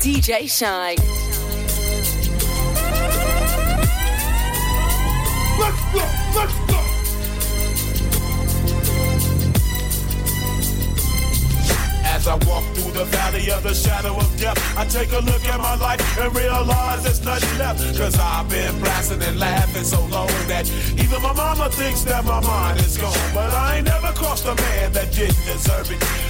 DJ Shynn. Let's go, let's go. As I walk through the valley of the shadow of death, I take a look at my life and realize there's nothing left. Cause I've been blasting and laughing so long that even my mama thinks that my mind is gone. But I ain't never crossed a man that didn't deserve it.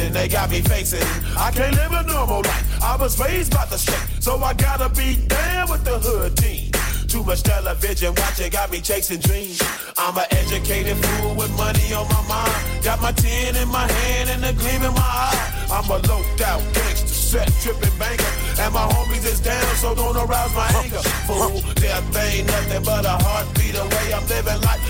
Situation they got me facing. I can't live a normal life. I was raised by the street, so I gotta be down with the hood team. Too much television watching got me chasing dreams. I'm an educated fool with money on my mind. Got my tin in my hand and a gleam in my eye. I'm a loped out gangster, set tripping banker. And my homies is down, so don't arouse my anger. Fool, death ain't nothing but a heartbeat away. I'm living life.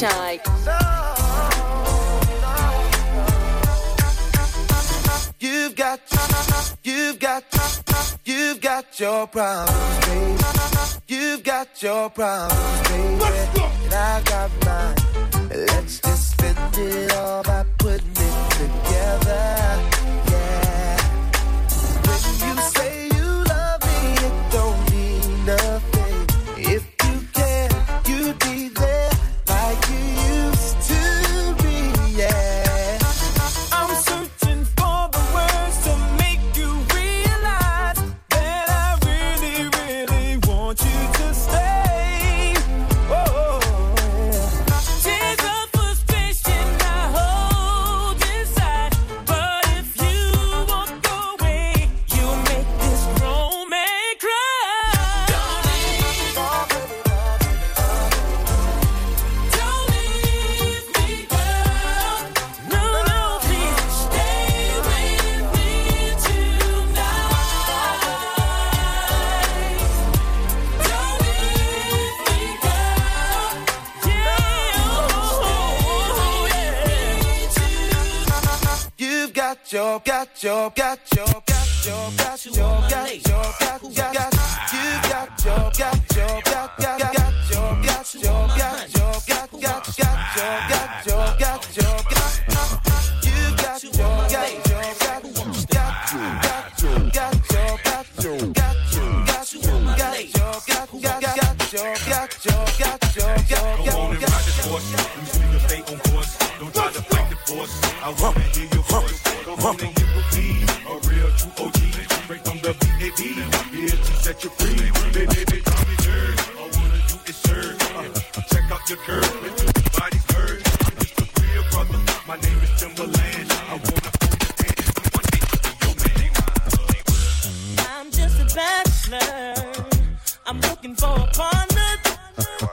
DJ Shynn. You've got, you've got, you've got your problems, baby. You've got your problems, baby. And I got mine. Let's just spend it all by got your, got your, got your, got your, got your, got your, got your, got you got your, got your, got got got your, got your, got your, got got got your, got your, got your, got you got your, got your, got got got your, got your, got your, got you got your, got your, got got got your, got your, got your, got got. Go on and ride this horse. You see the fate on course. Don't try to fight the force. I wanna I'm looking for a partner.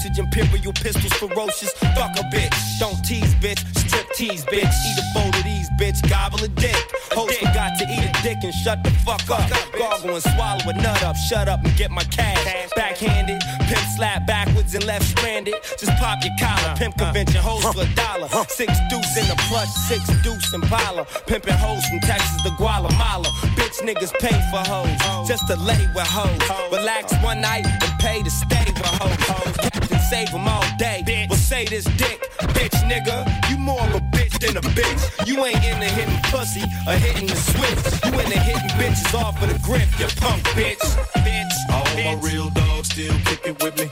Overdosage, imperial pistols, ferocious. Fuck a bitch. Don't tease, bitch. Strip tease, bitch. Eat a bowl of these, bitch. Gobble a dick. Host forgot to eat a dick and shut the fuck up. Gargle and swallow a nut up. Shut up and get my cash. Backhanded, pimp slap backwards and left stranded. Just pop your collar. Pimp convention hoes for a dollar. Six deuce in the plush, six deuce in Pala. Pimping hoes from Texas to Guatemala. Bitch niggas pay for hoes just to lay with hoes. Relax one night and pay to stay with hoes. Save them all day. Bitch. Well, say this dick, bitch nigga. You more of a bitch than a bitch. You ain't into hitting pussy or hitting the switch. You into hitting bitches off of the grip, you punk bitch. Bitch. All my real dogs still kicking with me.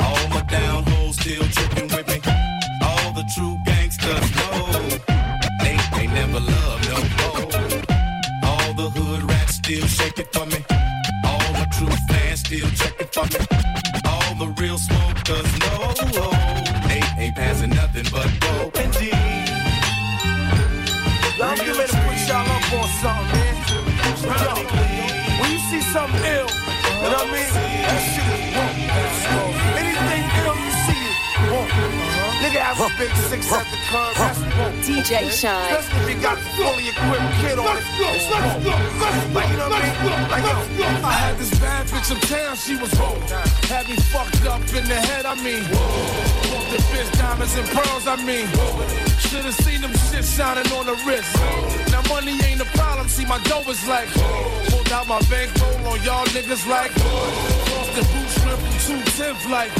All my down hoes still tripping with me. All the true gangsters know they they never love no more. All the hood rats still shaking for me. All my true fans still checking for me. All the real smokers know they ain't passing nothing but dope and D. Y'all get ready to put y'all up on something, man. Yo, when you see something ill, you know what I mean? That shit is wrong. Nigga have a big six at the curb, that's wrong. DJ Shynn. Especially if you got a fully equipped kid on it. It's wrong. Like, you know what I mean? Like, yo, I had this bad bitch uptown, she was wrong. Had me fucked up in the head, I mean. Bought the bitch diamonds and pearls, I mean. Should've seen them shit shining on the wrist. Now money ain't a problem, see my dough is like. Pulled out my bankroll on y'all niggas like. Off the boots went from 210 like.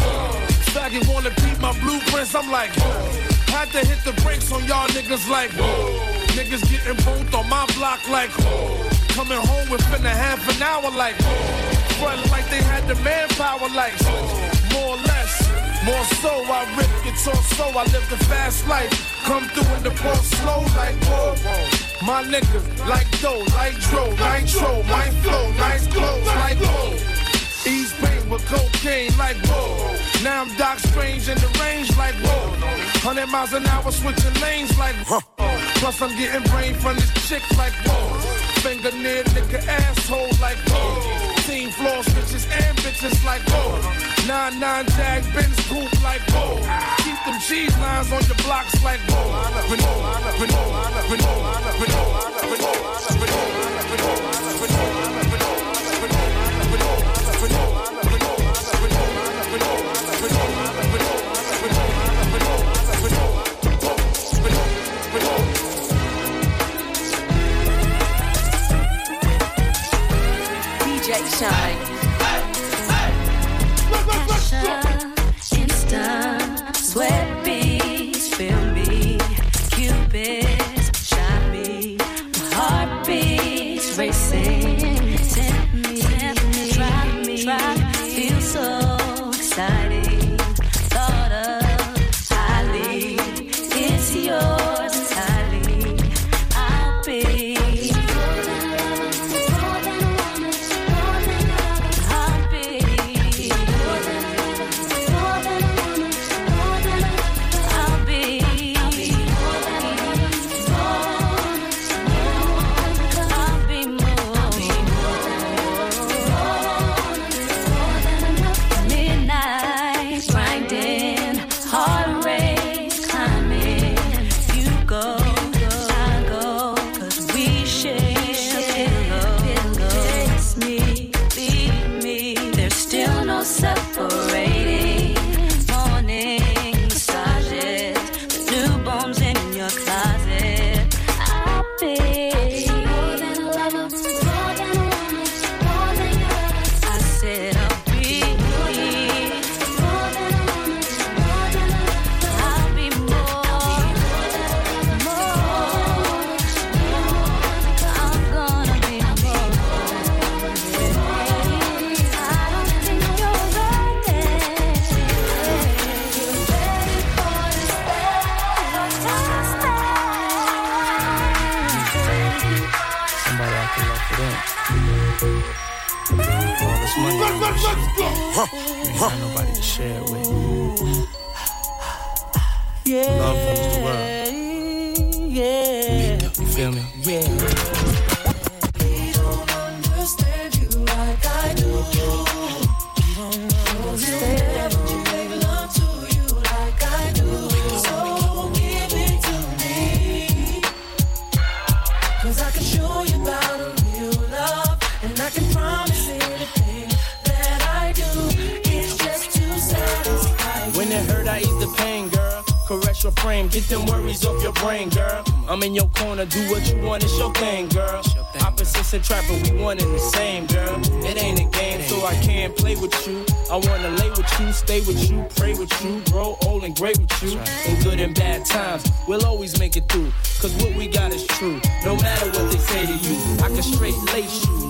Faggot wanna beat my blueprints, I'm like. Had to hit the brakes on y'all niggas like. Niggas getting both on my block like. Coming home within a half an hour like. Front like they had the manpower like. More or less. More so, I rip guitar so I live the fast life. Come through in the ball slow like whoa. My niggas like dough, like dro, nitro, my flow, nice clothes like whoa. Ease pain with cocaine like whoa. Now I'm Doc Strange in the range like whoa. 100 miles an hour switching lanes like whoa. Plus I'm getting brain from this chick like whoa. Finger near nigga asshole like whoa. Team floor bitches and bitches like whoa. Nine nine jag Benz coupe like whoa. Keep them cheese lines on your blocks like whoa. Renault, Renault, Renault, Renault, Renault, Renault, DJ frame, get them worries off your brain, girl. I'm in your corner, do what you want, it's your thing, girl. Opposites attract, but we one and the same, girl. It ain't a game, so I can't play with you. I wanna lay with you, stay with you, pray with you, grow old and great with you. In good and bad times, we'll always make it through. Cause what we got is true, no matter what they say to you. I can straight lace you,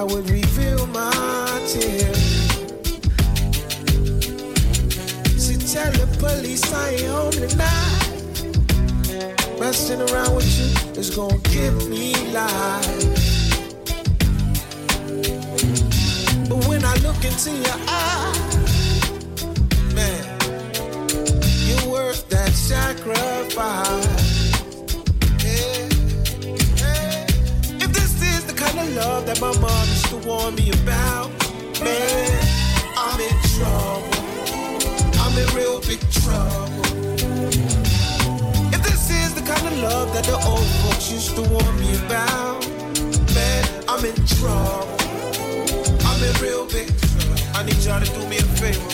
I would reveal my tears. See, tell the police I ain't home tonight. Messing around with you is gonna give me life. But when I look into your eyes, man, you're worth that sacrifice. Love that my mom used to warn me about, man, I'm in trouble. I'm in real big trouble. If this is the kind of love that the old folks used to warn me about, man, I'm in trouble. I'm in real big trouble. I need y'all to do me a favor.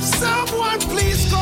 Someone please call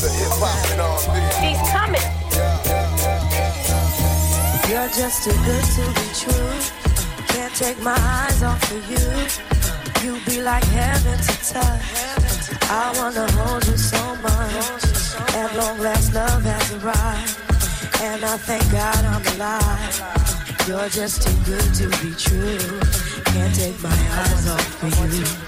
to hip hop and R&B. He's coming. You're just too good to be true. Can't take my eyes off of you. You be like heaven to touch. I wanna hold you so much. And long last, love has arrived, and I thank God I'm alive. You're just too good to be true. Can't take my eyes off of you.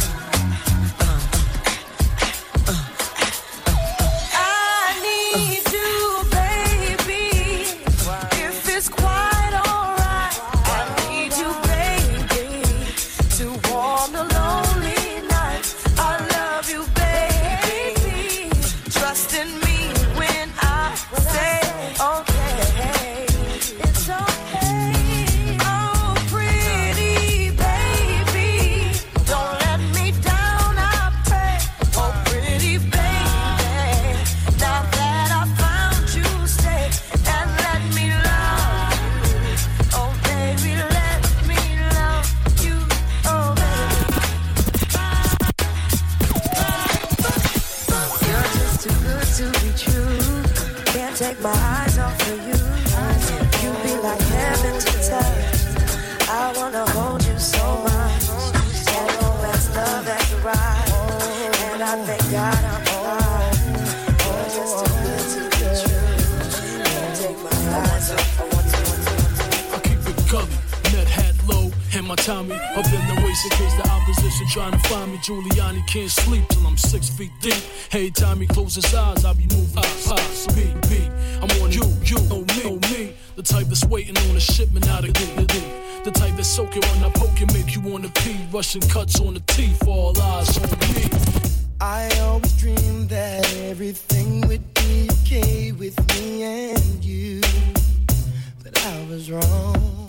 Trying to find me. Giuliani can't sleep till I'm six feet deep. Hey, Tommy close his eyes, I'll be moving past me, me. I'm on you, you, know me, know me. The type that's waiting on a shipment out of the The type that's soaking when I poke and make you wanna pee. Russian cuts on the teeth, all eyes on me. I always dreamed that everything would be okay with me and you. But I was wrong.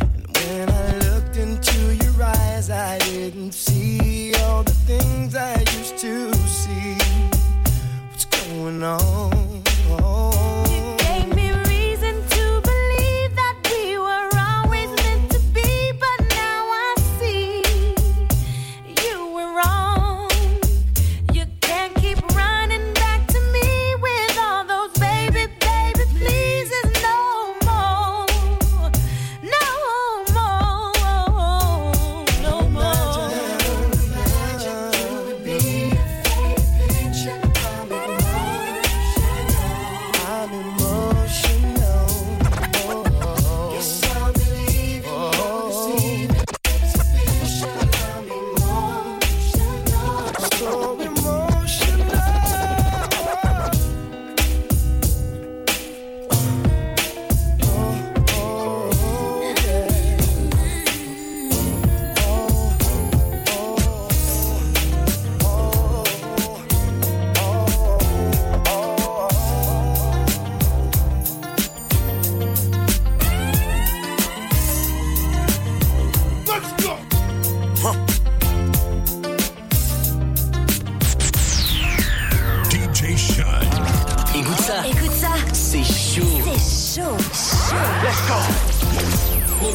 And when I looked I didn't see all the things I used to see. What's going on?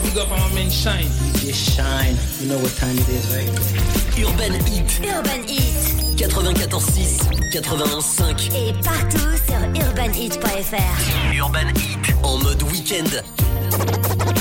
Big up on my man Shine. You know what time it is, right? Urban Heat. Urban Heat. 94.6, 91.5. Et partout sur urbanheat.fr. Urban Heat. En mode week-end.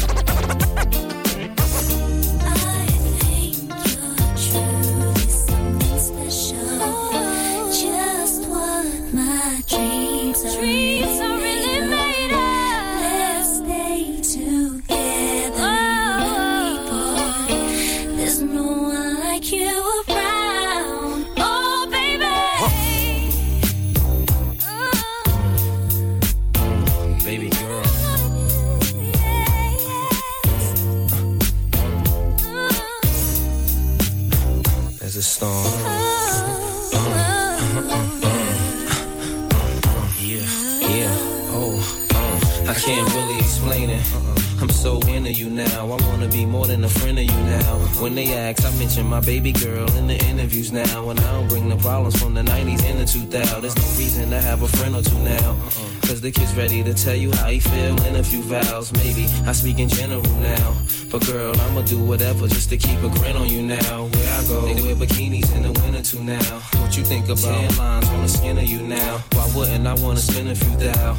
Storm. Yeah, yeah, oh, uh, I can't really explain it. I'm so into you now. I wanna be more than a friend of you now. When they ask, I mention my baby girl in the interviews now. And I don't bring the problems from the 90s and the 2000s. There's no reason to have a friend or two now. Cause the kid's ready to tell you how he feel in a few vows. Maybe I speak in general now. But girl, I'ma do whatever just to keep a grin on you now. Go, they wear bikinis in the winter too now. What you think about tan lines on the skin of you now? Why wouldn't I wanna spend a few thou?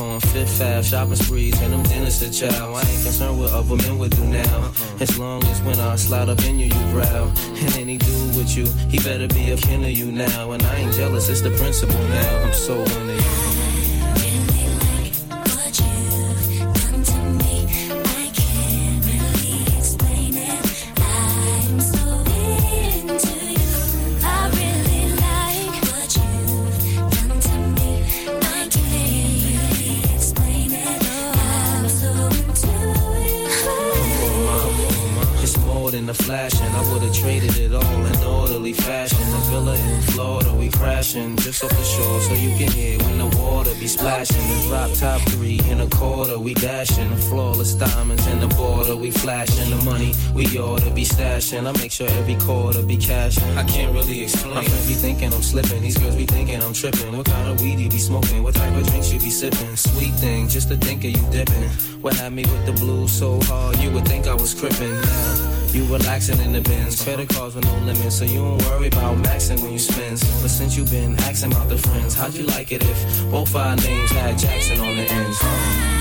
On Fifth Ave, shopping sprees, and them dinners to chow. I ain't concerned what other men would do now. Uh-uh. As long as when I slide up in you, you growl. And any dude with you, he better be a kin of you now. And I ain't jealous, it's the principle now. I'm so into you. We ought to be stashing. I make sure every quarter be cashing. I can't really explain. My friends be thinking I'm slipping, these girls be thinking I'm tripping. What kind of weed you be smoking? What type of drinks you be sipping? Sweet thing, just to think of you dipping. What had me with the blues so hard, you would think I was crippin'. Now, you relaxing in the bins. Credit cards with no limits, so you don't worry about maxing when you spend. But since you been asking about the friends, how'd you like it if both our names had Jackson on the ends?